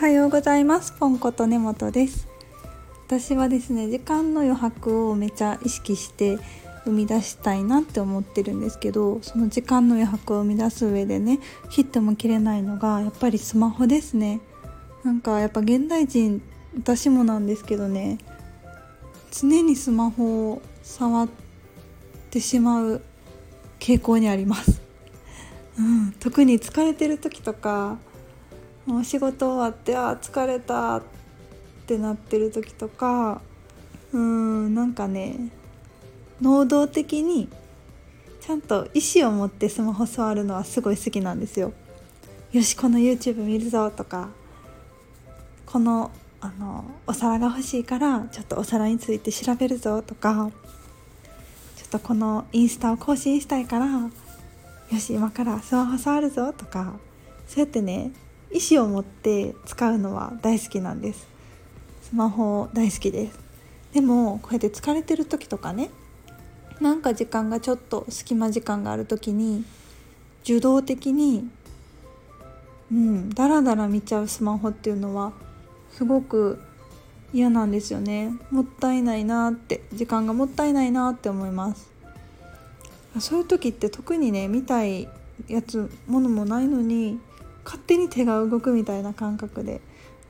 はようございます。ポンコと根本です。私はですね時間の余白をめちゃ意識して生み出したいなって思ってるんですけどその時間の余白を生み出す上でね切っても切れないのがやっぱりスマホですね。なんかやっぱ現代人私もなんですけどね常にスマホを触ってしまう傾向にあります、うん、特に疲れてる時とかもう仕事終わってあ疲れたってなってる時とかうんなんかね能動的にちゃんと意思を持ってスマホ触るのはすごい好きなんですよ。よしこの YouTube 見るぞとかこのあのお皿が欲しいからちょっとお皿について調べるぞとかちょっとこのインスタを更新したいからよし今からスマホ触るぞとかそうやってね意思を持って使うのは大好きなんです。スマホ大好きです。でもこうやって疲れてる時とかねなんか時間がちょっと隙間時間がある時に受動的にうんダラダラ見ちゃうスマホっていうのはすごく嫌なんですよね。もったいないなって時間がもったいないなって思います。そういう時って特にね見たいやつものもないのに勝手に手が動くみたいな感覚で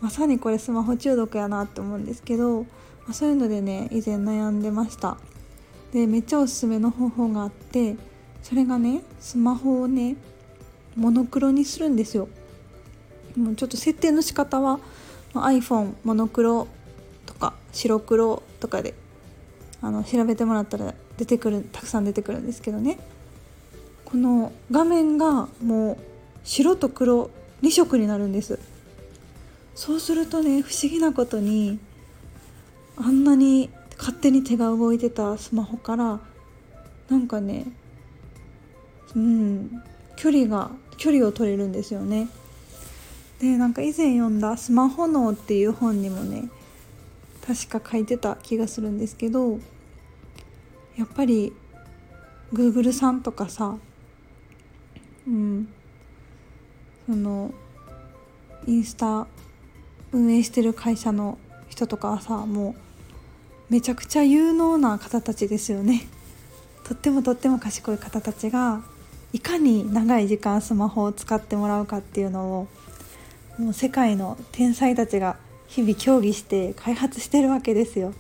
まさにこれスマホ中毒やなって思うんですけど、まあ、そういうのでね以前悩んでました。でめっちゃおすすめの方法があってそれがねスマホをねモノクロにするんですよ。もうちょっと設定の仕方は iPhone モノクロとか白黒とかであの調べてもらったら出てくるたくさん出てくるんですけどね。この画面がもう白と黒2色になるんです。そうするとね不思議なことにあんなに勝手に手が動いてたスマホからなんかねうん距離が距離を取れるんですよね。でなんか以前読んだ「スマホ脳」っていう本にもね確か書いてた気がするんですけどやっぱり Google さんとかさうんそのインスタ運営してる会社の人とかはさもうめちゃくちゃ有能な方たちですよね とってもとっても賢い方たちがいかに長い時間スマホを使ってもらうかっていうのをもう世界の天才たちが日々協議して開発してるわけですよ。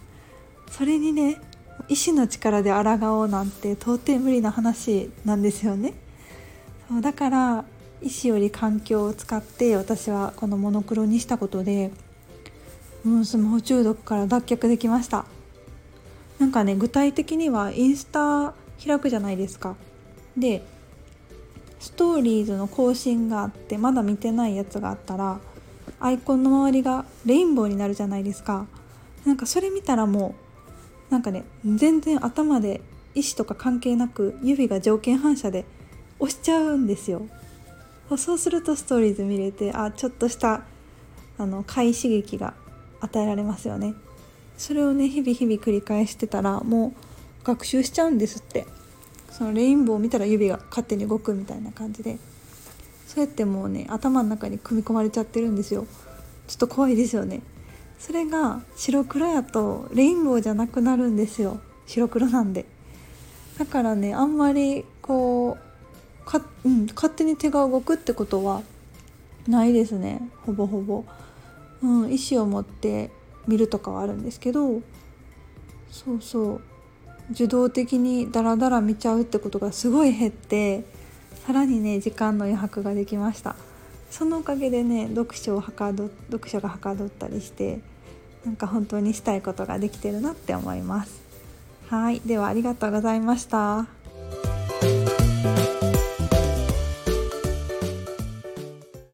それにね意志の力で抗おうなんて到底無理な話なんですよね。そうだから意志より環境を使って私はこのモノクロにしたことでもうスマホ中毒から脱却できました。なんかね具体的にはインスタ開くじゃないですか。でストーリーズの更新があってまだ見てないやつがあったらアイコンの周りがレインボーになるじゃないですか。なんかそれ見たらもうなんかね全然頭で意思とか関係なく指が条件反射で押しちゃうんですよ。そうするとストーリーズ見れてあちょっとしたあの快刺激が与えられますよね。それをね日々日々繰り返してたらもう学習しちゃうんですって。そのレインボーを見たら指が勝手に動くみたいな感じで。そうやってもうね頭の中に組み込まれちゃってるんですよ。ちょっと怖いですよね。それが白黒やとレインボーじゃなくなるんですよ。白黒なんで。だからねあんまりか、うん、勝手に手が動くってことはないですね。ほぼほぼ、うん、意思を持って見るとかはあるんですけど。そうそう。受動的にダラダラ見ちゃうってことがすごい減ってさらにね時間の余白ができました。そのおかげでね読書をはかど読書がはかどったりしてなんか本当にしたいことができてるなって思います。はい。ではありがとうございました。